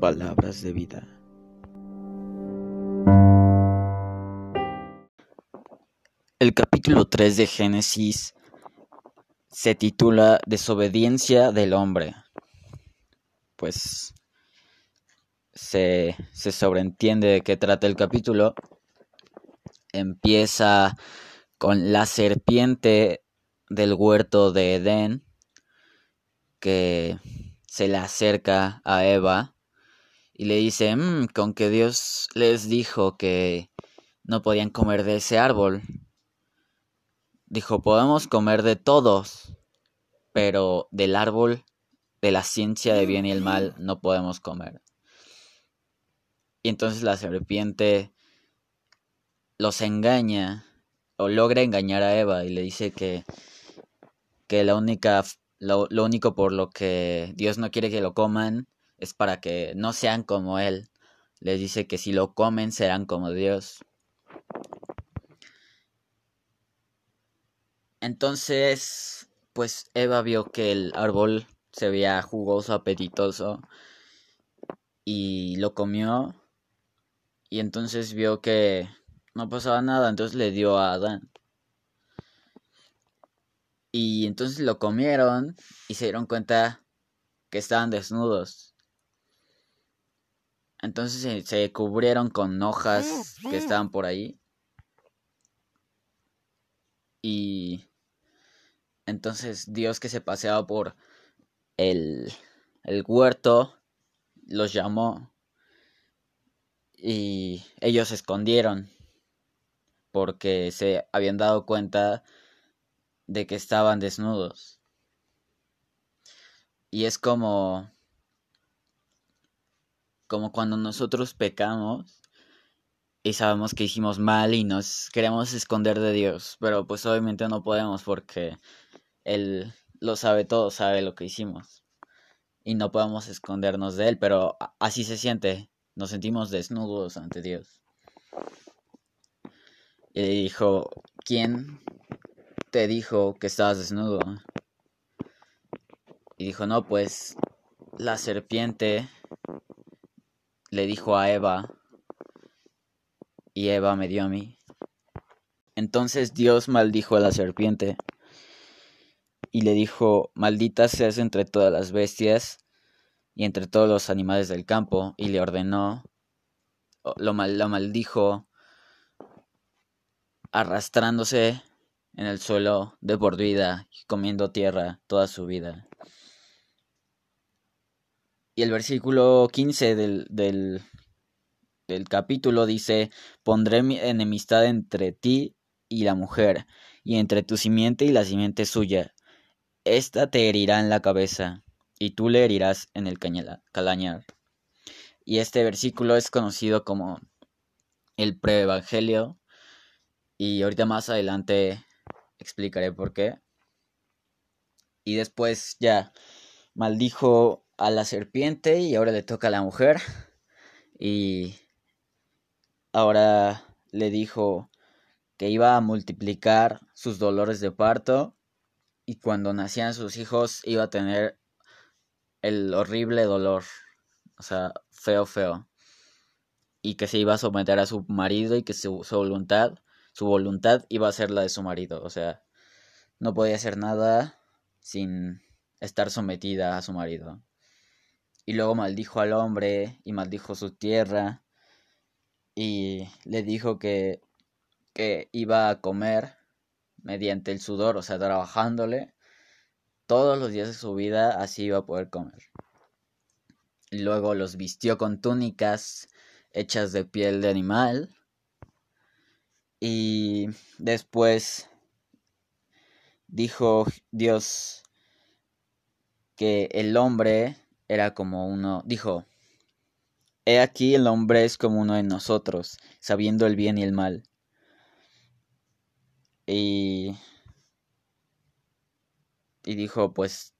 Palabras de vida. El capítulo 3 de Génesis se titula Desobediencia del hombre. Pues se, se sobreentiende de qué trata el capítulo. Empieza con la serpiente del huerto de Edén que se le acerca a Eva y le dice, mm, con que Dios les dijo que no podían comer de ese árbol. Dijo, podemos comer de todos, pero del árbol de la ciencia de bien y el mal no podemos comer. Y entonces la serpiente los engaña o logra engañar a Eva y le dice que, que la única, lo, lo único por lo que Dios no quiere que lo coman es para que no sean como Él. Les dice que si lo comen serán como Dios. Entonces, pues Eva vio que el árbol se veía jugoso, apetitoso, y lo comió, y entonces vio que no pasaba nada, entonces le dio a Adán. Y entonces lo comieron y se dieron cuenta que estaban desnudos. Entonces se, cubrieron con hojas que estaban por ahí. Y entonces Dios que se paseaba por el, el huerto los llamó y ellos se escondieron porque se habían dado cuenta de que estaban desnudos. Y es como como cuando nosotros pecamos y sabemos que hicimos mal y nos queremos esconder de Dios, pero pues obviamente no podemos porque Él lo sabe todo, sabe lo que hicimos y no podemos escondernos de Él, pero así se siente, nos sentimos desnudos ante Dios. Y dijo, ¿quién te dijo que estabas desnudo? Y dijo, no, pues la serpiente le dijo a Eva y Eva me dio a mí. Entonces Dios maldijo a la serpiente y le dijo, maldita seas entre todas las bestias y entre todos los animales del campo, y le ordenó, lo, mal, lo maldijo, arrastrándose en el suelo de por vida y comiendo tierra toda su vida. Y el versículo 15 del, del, capítulo dice, pondré mi enemistad entre ti y la mujer, y entre tu simiente y la simiente suya. Esta te herirá en la cabeza, y tú le herirás en el calañar. Y este versículo es conocido como el preevangelio, y ahorita más adelante explicaré por qué. Y después ya maldijo a la serpiente y ahora le toca a la mujer. Y ahora le dijo que iba a multiplicar sus dolores de parto y cuando nacían sus hijos iba a tener el horrible dolor, o sea, feo, feo. Y que se iba a someter a su marido y que su, su voluntad, su voluntad iba a ser la de su marido, o sea, no podía hacer nada sin estar sometida a su marido. Y luego maldijo al hombre y maldijo su tierra y le dijo que, que iba a comer mediante el sudor, o sea, trabajándole todos los días de su vida, así iba a poder comer. Luego los vistió con túnicas hechas de piel de animal. Y después dijo Dios que el hombre era como uno, dijo, He aquí el hombre es como uno de nosotros, sabiendo el bien y el mal. Y, y dijo, pues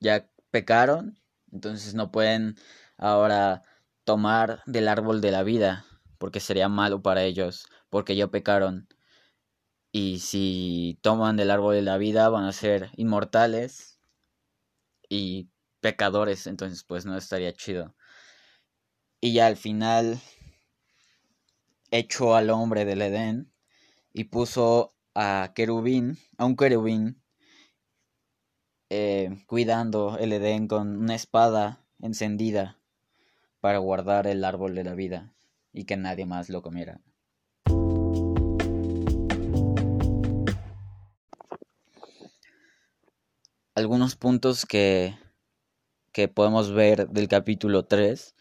ya pecaron, entonces no pueden ahora tomar del árbol de la vida, porque sería malo para ellos, porque ya pecaron. Y si toman del árbol de la vida van a ser inmortales y pecadores, entonces pues no estaría chido. Y ya al final echó al hombre del Edén y puso a querubín, a un querubín, eh, cuidando el Edén con una espada encendida para guardar el árbol de la vida y que nadie más lo comiera. Algunos puntos que, que podemos ver del capítulo 3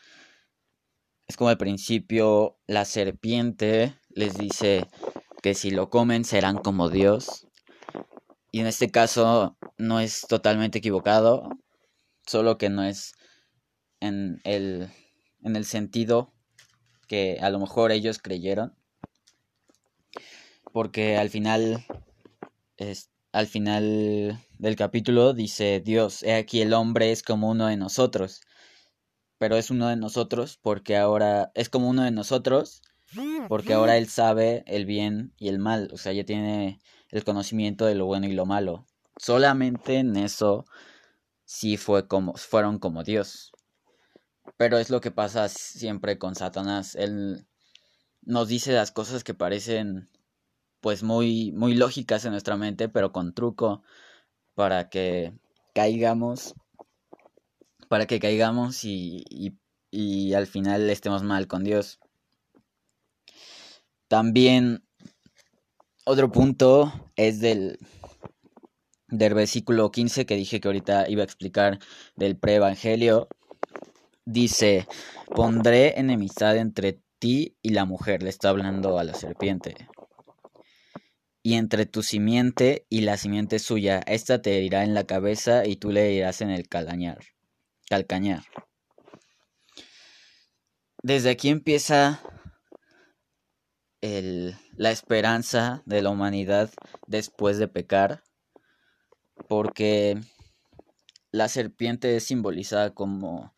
es como al principio la serpiente les dice que si lo comen serán como Dios. Y en este caso no es totalmente equivocado, solo que no es en el, en el sentido que a lo mejor ellos creyeron. Porque al final, es, al final del capítulo dice Dios, he aquí el hombre es como uno de nosotros. Pero es uno de nosotros porque ahora es como uno de nosotros porque ahora él sabe el bien y el mal, o sea, ya tiene el conocimiento de lo bueno y lo malo. Solamente en eso sí fue como fueron como Dios. Pero es lo que pasa siempre con Satanás. Él nos dice las cosas que parecen pues muy muy lógicas en nuestra mente, pero con truco para que caigamos para que caigamos y, y, al final estemos mal con Dios. También otro punto es del, del versículo 15 que dije que ahorita iba a explicar del preevangelio. Dice, pondré enemistad entre ti y la mujer, le está hablando a la serpiente. Y entre tu simiente y la simiente suya, esta te herirá en la cabeza y tú le irás en el calañar, calcañar. Desde aquí empieza la esperanza de la humanidad después de pecar, porque la serpiente es simbolizada como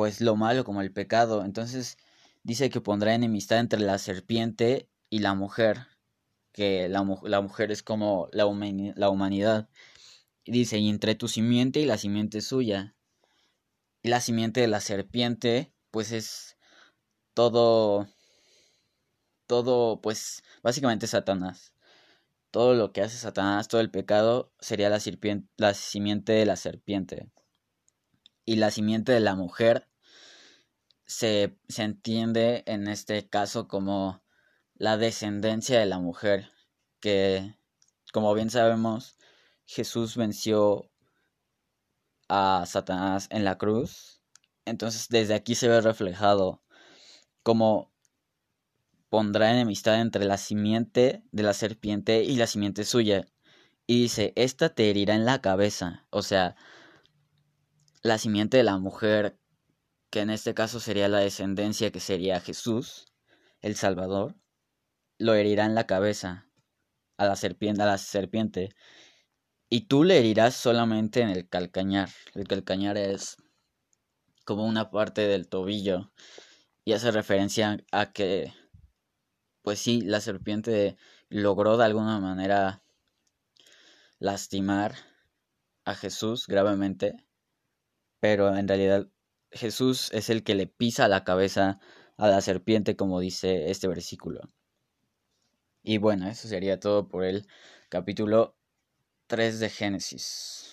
pues lo malo, como el pecado. Entonces dice que pondrá enemistad entre la serpiente y la mujer, que la, la mujer es como la, la humanidad. Y dice, y entre tu simiente y la simiente suya. Y la simiente de la serpiente, pues es todo todo, pues, básicamente Satanás. Todo lo que hace Satanás, todo el pecado, sería la, la simiente de la serpiente. Y la simiente de la mujer se, se entiende en este caso como la descendencia de la mujer, que, como bien sabemos, Jesús venció a Satanás en la cruz. Entonces desde aquí se ve reflejado como pondrá enemistad entre la simiente de la serpiente y la simiente suya. Y dice, esta te herirá en la cabeza. O sea, la simiente de la mujer, que en este caso sería la descendencia que sería Jesús, el Salvador, lo herirá en la cabeza a la serpiente, a la serpiente. Y tú le herirás solamente en el calcañar. El calcañar es como una parte del tobillo. Y hace referencia a que pues sí, la serpiente logró de alguna manera lastimar a Jesús gravemente, pero en realidad Jesús es el que le pisa la cabeza a la serpiente, como dice este versículo. Y bueno, eso sería todo por el capítulo 3 de Génesis.